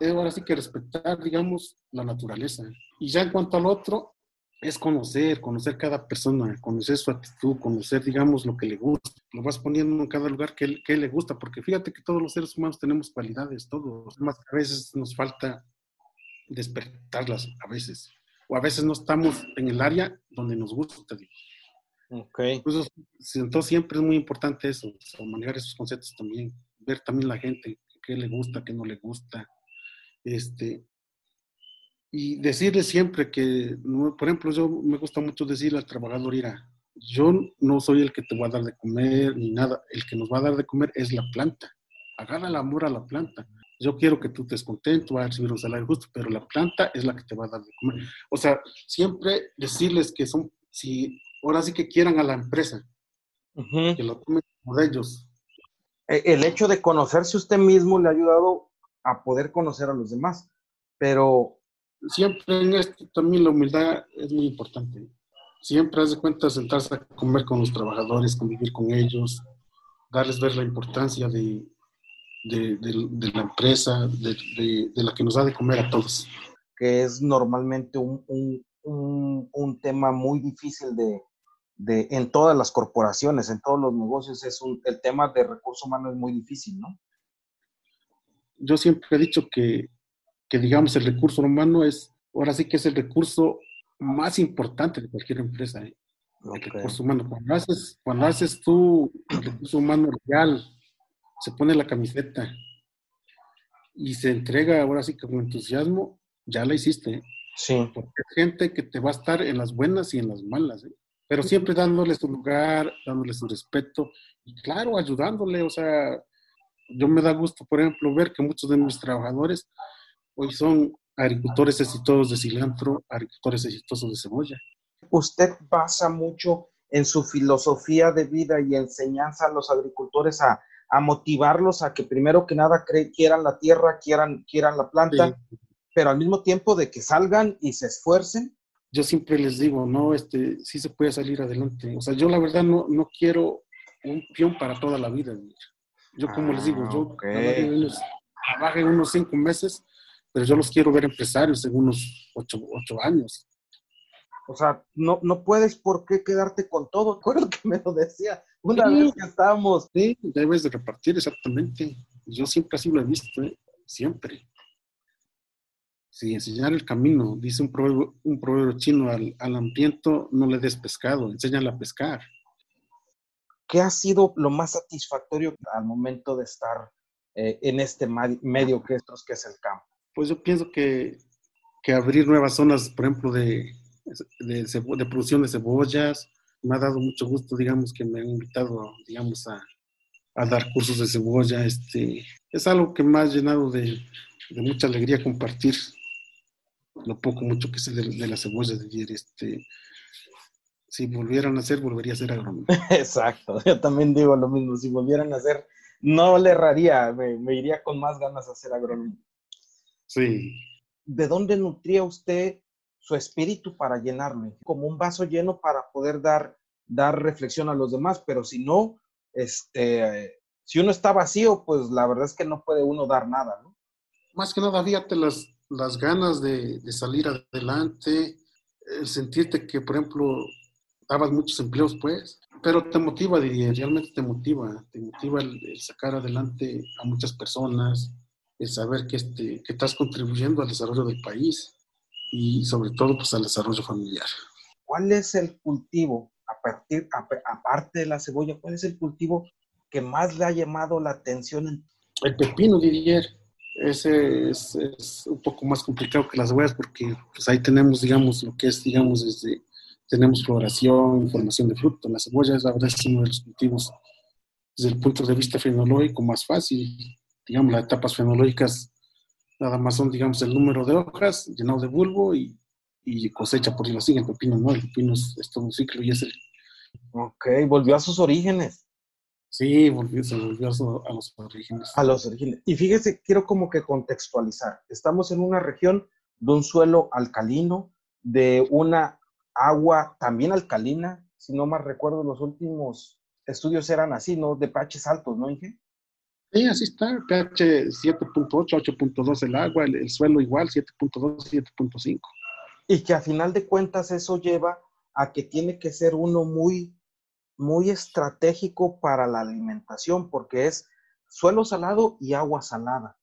Speaker 1: ahora sí que respetar, digamos, la naturaleza. Y ya en cuanto al otro, es conocer, conocer cada persona, conocer su actitud, conocer, digamos, lo que le gusta. Lo vas poniendo en cada lugar que, que le gusta, porque fíjate que todos los seres humanos tenemos cualidades, todos. Más a veces nos falta despertarlas, a veces. O a veces no estamos en el área donde nos gusta.
Speaker 2: Ok.
Speaker 1: entonces siempre es muy importante eso, manejar esos conceptos también, ver también la gente, qué le gusta, qué no le gusta. Este, y decirle siempre que, por ejemplo, yo me gusta mucho decirle al trabajador, mira, yo no soy el que te va a dar de comer ni nada, el que nos va a dar de comer es la planta. Agarra el amor a la planta. Yo quiero que tú estés contento, vas a recibir un salario justo, pero la planta es la que te va a dar de comer. O sea, siempre decirles que son, si ahora sí que quieran a la empresa, que lo tomen como de ellos.
Speaker 2: E, el hecho de conocerse usted mismo le ha ayudado a poder conocer a los demás, pero
Speaker 1: siempre en esto también la humildad es muy importante. Siempre hace cuenta sentarse a comer con los trabajadores, convivir con ellos, darles ver la importancia de, de, la empresa, de, la que nos da de comer a todos.
Speaker 2: Que es normalmente un, un, un, tema muy difícil de, de, en todas las corporaciones, en todos los negocios, es un, el tema de recursos humanos es muy difícil, ¿no?
Speaker 1: Yo siempre he dicho que que digamos el recurso humano es, ahora sí que es el recurso más importante de cualquier empresa. ¿eh? El recurso humano. Cuando haces, cuando haces tú el recurso humano real, se pone la camiseta y se entrega ahora sí que con entusiasmo, ya la hiciste. ¿eh?
Speaker 2: Sí.
Speaker 1: Porque hay gente que te va a estar en las buenas y en las malas, ¿eh? pero siempre dándole su lugar, dándole su respeto y claro, ayudándole, o sea, yo me da gusto, por ejemplo, ver que muchos de mis trabajadores hoy son agricultores exitosos de cilantro, agricultores exitosos de cebolla.
Speaker 2: Usted basa mucho en su filosofía de vida y enseñanza a los agricultores a, motivarlos a que primero que nada quieran la tierra, quieran, quieran la planta, pero al mismo tiempo de que salgan y se esfuercen.
Speaker 1: Yo siempre les digo, no, este, sí se puede salir adelante. O sea, yo la verdad no, no quiero un peón para toda la vida. Yo como les digo, yo ah, trabajé unos cinco meses, pero yo los quiero ver empresarios en unos ocho, ocho años.
Speaker 2: O sea, no, no puedes por qué quedarte con todo. [LAUGHS] Recuerdo que me lo decía una vez que estábamos.
Speaker 1: Sí, debes de repartir exactamente. Yo siempre así lo he visto, ¿eh? siempre. Sí, enseñar el camino, dice un proverbio, un chino, al, al hambriento no le des pescado, enséñale a pescar.
Speaker 2: ¿Qué ha sido lo más satisfactorio al momento de estar eh, en este medio que, estos, que es el campo?
Speaker 1: Pues yo pienso que, que abrir nuevas zonas, por ejemplo, de, de, producción de cebollas, me ha dado mucho gusto, digamos, que me han invitado, digamos, a, a dar cursos de cebolla. Este, es algo que me ha llenado de, de mucha alegría compartir lo poco, mucho que sé de, de la cebolla de ayer. Este, si volvieran a hacer, volvería a ser agrónomo. [LAUGHS]
Speaker 2: Exacto, yo también digo lo mismo, si volvieran a hacer, no le erraría, me, iría con más ganas a ser agrónomo.
Speaker 1: Sí.
Speaker 2: ¿De dónde nutría usted su espíritu para llenarlo? Como un vaso lleno para poder dar, dar reflexión a los demás, pero si no, este, si uno está vacío, pues la verdad es que no puede uno dar nada, ¿no?
Speaker 1: Más que nada, fíjate las, las ganas de, de salir adelante, el sentirte que, por ejemplo, dabas muchos empleos, pues, pero te motiva, diría, realmente te motiva, te motiva el, sacar adelante a muchas personas, el saber que, este, que estás contribuyendo al desarrollo del país y sobre todo pues al desarrollo familiar.
Speaker 2: ¿Cuál es el cultivo, a partir, aparte de la cebolla, cuál es el cultivo que más le ha llamado la atención?
Speaker 1: El pepino, diría. Ese es, es, un poco más complicado que las cebollas porque pues ahí tenemos, digamos, lo que es, digamos, desde tenemos floración, formación de fruto. La cebolla es la verdad es uno de los cultivos desde el punto de vista fenológico más fácil. Digamos, las etapas fenológicas nada más son, digamos, el número de hojas, llenado de bulbo y, y cosecha, por si lo siguen. El pepino no, el pepino es, todo un ciclo y es el...
Speaker 2: Ok, volvió a sus orígenes.
Speaker 1: Sí, volvió, se volvió a, a los orígenes.
Speaker 2: A los orígenes. Y fíjese, quiero como que contextualizar. Estamos en una región de un suelo alcalino, de una agua también alcalina, si no más recuerdo, los últimos estudios eran así, ¿no? De pHs altos, ¿no, Inge?
Speaker 1: Sí, así está, pH 7.8, 8.2 el agua, el, suelo igual, 7.2, 7.5.
Speaker 2: Y que a final de cuentas eso lleva a que tiene que ser uno muy, muy estratégico para la alimentación, porque es suelo salado y agua salada.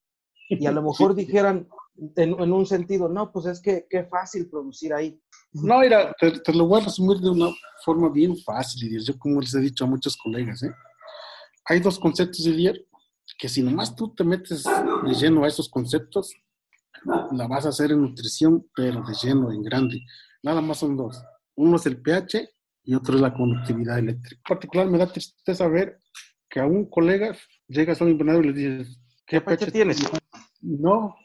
Speaker 2: Y a lo [LAUGHS] mejor dijeran en, en, un sentido, no, pues es que qué fácil producir ahí.
Speaker 1: No, mira, te, lo voy a resumir de una forma bien fácil, yo como les he dicho a muchos colegas, ¿eh? hay dos conceptos, Didier, que si nomás tú te metes de lleno a esos conceptos, la vas a hacer en nutrición, pero de lleno, en grande. Nada más son dos. Uno es el pH y otro es la conductividad eléctrica. En particular, me da tristeza ver que a un colega llegas a un invernadero y le dices, ¿qué, pH tienes? No,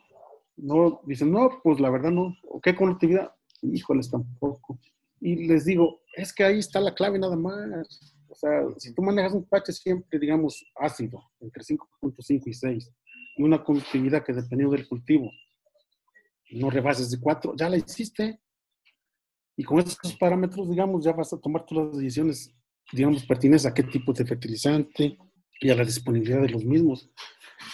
Speaker 1: no, dicen, no, pues la verdad no. ¿Qué conductividad? híjoles, tampoco. Y les digo, es que ahí está la clave nada más. O sea, si tú manejas un pH siempre, digamos, ácido, entre 5.5 y 6, y una conductividad que dependiendo del cultivo, no rebases de 4, ya la hiciste. Y con esos parámetros, digamos, ya vas a tomar todas las decisiones, digamos, pertinentes a qué tipo de fertilizante y a la disponibilidad de los mismos.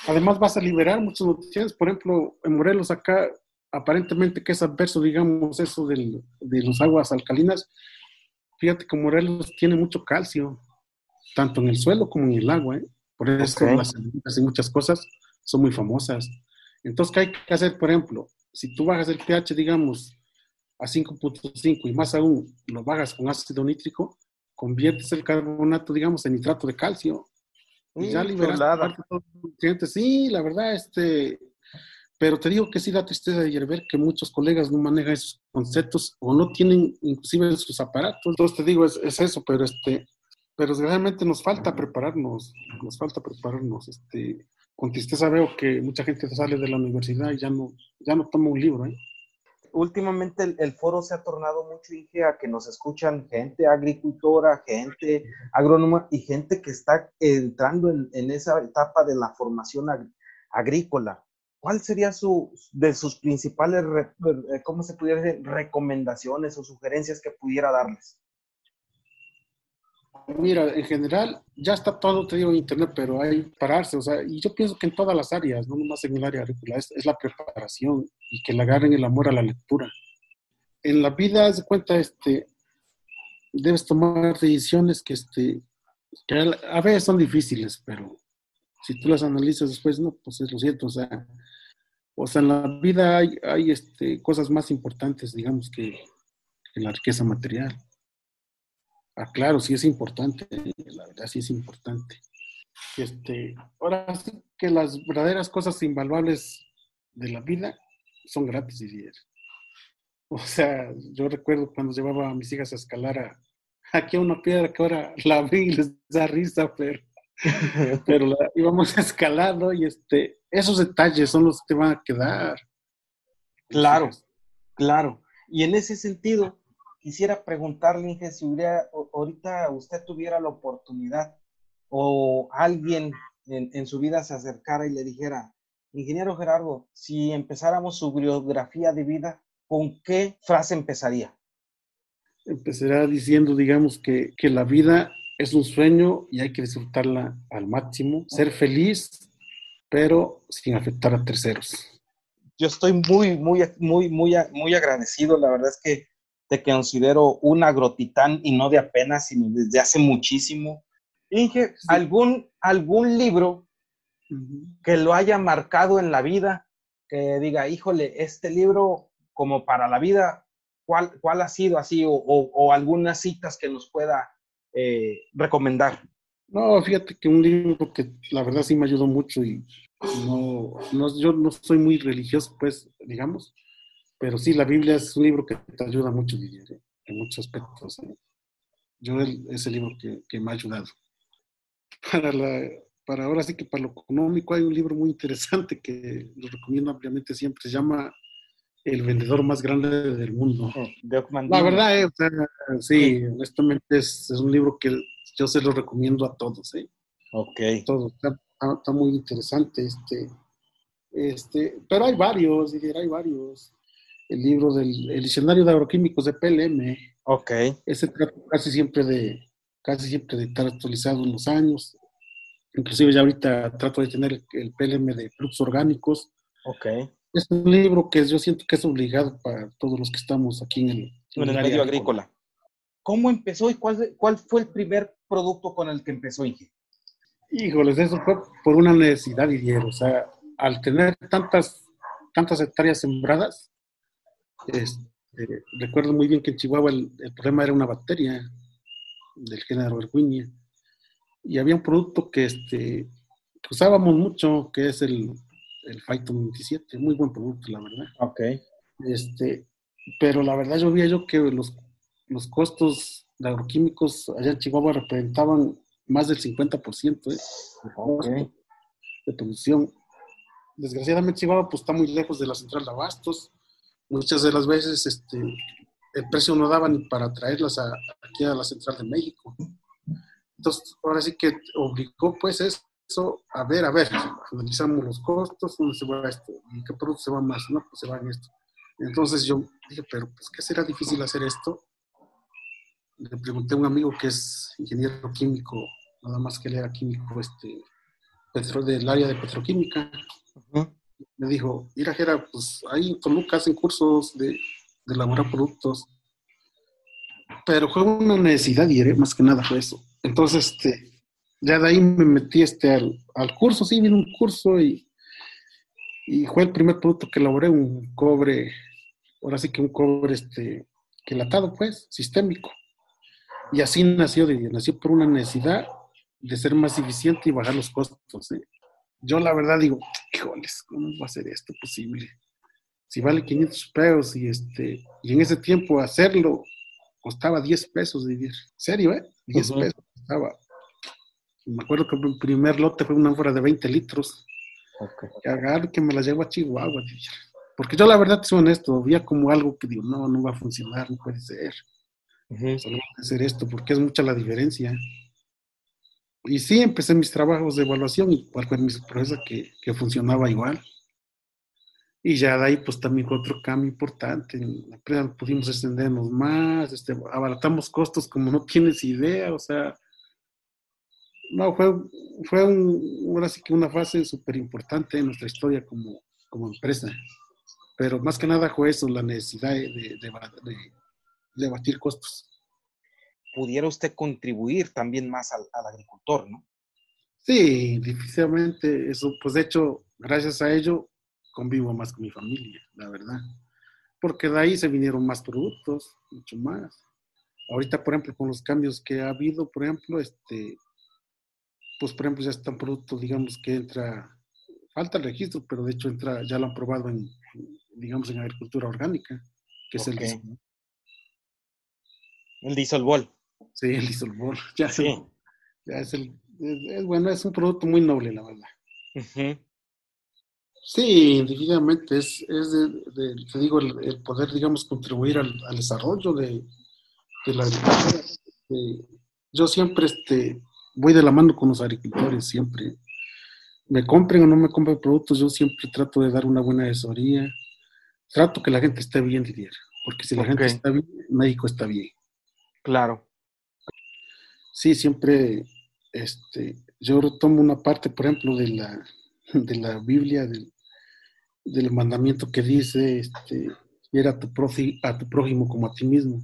Speaker 1: Además, vas a liberar muchas noticias. Por ejemplo, en Morelos acá aparentemente que es adverso, digamos, eso del, de las aguas alcalinas, fíjate que Morelos tiene mucho calcio, tanto en el suelo como en el agua, ¿eh? por eso las semillas y muchas cosas son muy famosas. Entonces, ¿qué hay que hacer? Por ejemplo, si tú bajas el pH, digamos, a 5.5 y más aún lo bajas con ácido nítrico, conviertes el carbonato, digamos, en nitrato de calcio. Y ya liberas todos los nutrientes. Sí, la verdad, este, pero te digo que sí da tristeza de ver que muchos colegas no manejan esos conceptos o no tienen inclusive sus aparatos. Entonces te digo, es, eso, pero este, pero realmente nos falta prepararnos, nos falta prepararnos. Este, con tristeza veo que mucha gente sale de la universidad y ya no, ya no toma un libro. ¿eh?
Speaker 2: Últimamente el, foro se ha tornado mucho, Inge, a que nos escuchan gente agricultora, gente agrónoma y gente que está entrando en, en esa etapa de la formación agrícola. ¿Cuál sería su, de sus principales, eh, cómo se pudiera recomendaciones o sugerencias que pudiera darles?
Speaker 1: Mira, en general ya está todo, te digo, en internet, pero hay que pararse, o sea, y yo pienso que en todas las áreas, no nomás en el área agrícola, es, la preparación y que le agarren el amor a la lectura. En la vida, haz de cuenta, este, debes tomar decisiones que, este, que a veces son difíciles, pero si tú las analizas después, no, pues es lo cierto, o sea, o sea, en la vida hay, hay este, cosas más importantes, digamos, que, que la riqueza material. Ah, claro, sí es importante, la verdad sí es importante. Este, ahora sí que las verdaderas cosas invaluables de la vida son gratis, diría. O sea, yo recuerdo cuando llevaba a mis hijas a escalar aquí a una piedra que ahora la vi y les da risa, pero, [LAUGHS] pero la, íbamos [LAUGHS] escalando y este, esos detalles son los que te van a quedar.
Speaker 2: Claro, claro. Y en ese sentido, quisiera preguntarle, Inge, si hubiera, ahorita usted tuviera la oportunidad o alguien en, su vida se acercara y le dijera, ingeniero Gerardo, si empezáramos su biografía de vida, ¿con qué frase empezaría?
Speaker 1: Empezará diciendo, digamos, que, que la vida es un sueño y hay que disfrutarla al máximo, ser feliz, pero sin afectar a terceros.
Speaker 2: Yo estoy muy, muy, muy, muy, muy agradecido. La verdad es que te considero un agrotitán y no de apenas, sino desde hace muchísimo. Inge, ¿algún, algún libro que lo haya marcado en la vida, que diga, híjole, este libro como para la vida, ¿cuál, cuál ha sido así? O, algunas citas que nos pueda eh, recomendar.
Speaker 1: No, fíjate que un libro que la verdad sí me ayudó mucho y no, no, yo no soy muy religioso, pues, digamos, pero sí, la Biblia es un libro que te ayuda mucho, Didier, ¿eh? en muchos aspectos. ¿eh? Yo es el libro que, me ha ayudado. [LAUGHS] Para, la, para ahora sí que para lo económico hay un libro muy interesante que lo recomiendo ampliamente siempre. Se llama El vendedor más grande del mundo. La verdad, eh, sí, honestamente es, es, un libro que yo se lo recomiendo a todos. ¿eh?
Speaker 2: Ok.
Speaker 1: Todo, está, está, muy interesante. Este, este, pero hay varios, hay varios el libro del el diccionario de agroquímicos de PLM.
Speaker 2: Ok.
Speaker 1: Ese trata casi siempre de, casi siempre de estar actualizado en los años. Inclusive ya ahorita trato de tener el, PLM de flujos orgánicos.
Speaker 2: Ok.
Speaker 1: Es un libro que yo siento que es obligado para todos los que estamos aquí en el,
Speaker 2: en el medio agrícola. ¿Cómo empezó y cuál, cuál fue el primer producto con el que empezó Inge?
Speaker 1: Híjoles, eso fue por una necesidad, Didier. O sea, al tener tantas, tantas hectáreas sembradas, este, recuerdo muy bien que en Chihuahua el, problema era una bacteria del género Erwinia. Y había un producto que, este, usábamos mucho, que es el, el Phyton 27. Muy buen producto, la verdad.
Speaker 2: Ok.
Speaker 1: Este, pero la verdad yo veía yo que los, los costos de agroquímicos allá en Chihuahua representaban más del 50% ¿eh? de producción. Desgraciadamente Chihuahua pues, está muy lejos de la central de abastos muchas de las veces este, el precio no daba ni para traerlas aquí a la Central de México. Entonces, ahora sí que obligó pues eso a ver, a ver, analizamos los costos, ¿dónde se va esto? ¿Y qué producto se va más? No, pues se va en esto. Entonces yo dije, pero pues ¿qué será difícil hacer esto? Le pregunté a un amigo que es ingeniero químico, nada más que él era químico este, del área de petroquímica me dijo, mira Jera, pues ahí en Toluca hacen cursos de, de elaborar productos. Pero fue una necesidad, y más que nada fue eso. Entonces, este, ya de ahí me metí este, al, al curso, sí, vino un curso y, y fue el primer producto que elaboré, un cobre, ahora sí que un cobre este, quelatado, pues, sistémico. Y así nació, nació por una necesidad de ser más eficiente y bajar los costos. ¿eh? yo la verdad digo, híjoles, ¿cómo va a ser esto posible? Si vale 500 pesos y, este, y en ese tiempo hacerlo costaba 10 pesos vivir. ¿Serio, eh? 10 pesos estaba. Me acuerdo que el primer lote fue una ánfora de 20 litros. Okay. Que agarro que me la llevo a Chihuahua. Porque yo la verdad soy honesto, había como algo que digo, no, no va a funcionar, no puede ser. Solo puede ser esto, porque es mucha la diferencia. Y sí, empecé mis trabajos de evaluación y cuál fue mi sorpresa que, que funcionaba igual. Y ya de ahí, pues también fue otro cambio importante. En la empresa pudimos extendernos más, este, abaratamos costos como no tienes idea, o sea, no, fue, fue un, ahora sí que una fase súper importante en nuestra historia como, como empresa. Pero más que nada fue eso, la necesidad de, de, de, batir costos.
Speaker 2: Pudiera usted contribuir también más al, al agricultor, ¿no?
Speaker 1: Sí, difícilmente eso, pues de hecho, gracias a ello, convivo más con mi familia, la verdad. Porque de ahí se vinieron más productos, mucho más. Ahorita, por ejemplo, con los cambios que ha habido, por ejemplo, este, pues por ejemplo ya está un producto, digamos, que entra, falta el registro, pero de hecho entra, ya lo han probado en, digamos, en agricultura orgánica, que es el disolvol.
Speaker 2: El disolvol.
Speaker 1: Sí, el disolvol. [LAUGHS] Ya, sí. ya es el, es, bueno, es un producto muy noble, la verdad. Sí, definitivamente es, es de, te digo, el, poder, digamos, contribuir al, desarrollo de, la agricultura. yo siempre este, voy de la mano con los agricultores, siempre. Me compren o no me compren productos, yo siempre trato de dar una buena asesoría. Trato que la gente esté bien, Didier, porque si la gente está bien, México está bien.
Speaker 2: Claro.
Speaker 1: Sí, siempre este, yo retomo una parte, por ejemplo, de la, de la Biblia, del, del mandamiento que dice, este, era a tu, a tu prójimo como a ti mismo.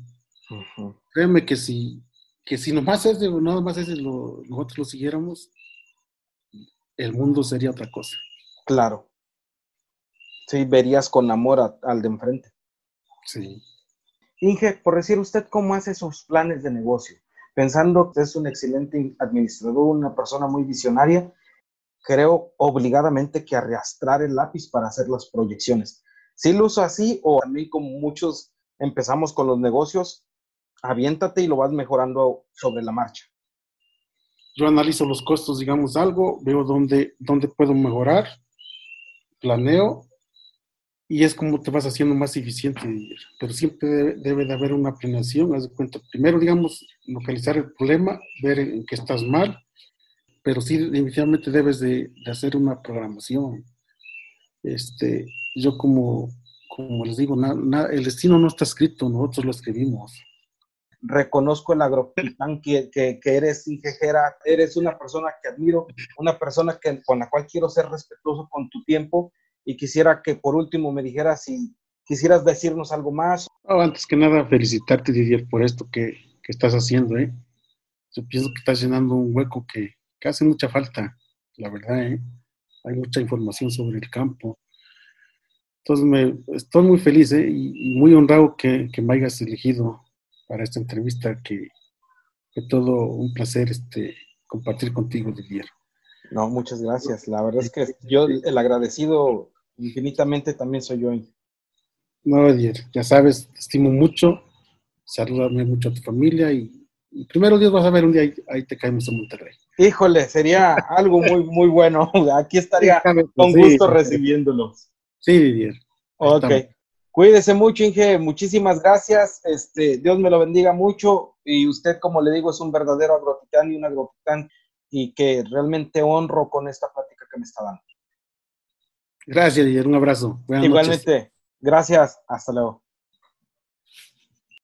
Speaker 1: Créeme que si, que si nomás es de, nada más es lo, nosotros lo siguiéramos, el mundo sería otra cosa.
Speaker 2: Claro. Sí, verías con amor al de enfrente.
Speaker 1: Sí.
Speaker 2: Inge, por decir usted, ¿cómo hace sus planes de negocio? Pensando que es un excelente administrador, una persona muy visionaria, creo obligadamente que arrastrar el lápiz para hacer las proyecciones. Si lo uso así o a mí como muchos empezamos con los negocios, aviéntate y lo vas mejorando sobre la marcha.
Speaker 1: Yo analizo los costos, digamos algo, veo dónde, dónde puedo mejorar, planeo y es como te vas haciendo más eficiente. Pero siempre debe, de haber una planeación, haz de cuenta. Primero, digamos, localizar el problema, ver en qué estás mal pero sí definitivamente debes de, hacer una programación. Este, yo como, como les digo, el destino no está escrito, nosotros lo escribimos.
Speaker 2: Reconozco el agropitán que, que, que, eres ingejera, eres una persona que admiro, una persona que, con la cual quiero ser respetuoso con tu tiempo y quisiera que por último me dijeras si quisieras decirnos algo más.
Speaker 1: antes que nada, felicitarte, Didier, por esto que, que estás haciendo. ¿eh? Yo pienso que estás llenando un hueco que, que hace mucha falta, la verdad, ¿eh? hay mucha información sobre el campo. Entonces, me, estoy muy feliz ¿eh? y, muy honrado que, me hayas elegido para esta entrevista, que fue todo un placer este, compartir contigo, Didier.
Speaker 2: No, muchas gracias. La verdad es que yo, el agradecido infinitamente también soy yo.
Speaker 1: No, Didier, ya sabes, te estimo mucho. Saludame mucho a tu familia y, primero Dios vas a ver un día ahí, ahí te caemos en Monterrey.
Speaker 2: Híjole, sería algo muy, muy bueno. [LAUGHS] Aquí estaría con gusto recibiéndolos.
Speaker 1: Sí, Didier.
Speaker 2: Ok. Cuídese mucho, Inge. Muchísimas gracias. Este, Dios me lo bendiga mucho. Y usted, como le digo, es un verdadero agrotitán y un agrotitán y que realmente honro con esta plática que me está dando.
Speaker 1: Gracias, Didier. Un abrazo.
Speaker 2: Igualmente. Gracias. Hasta luego.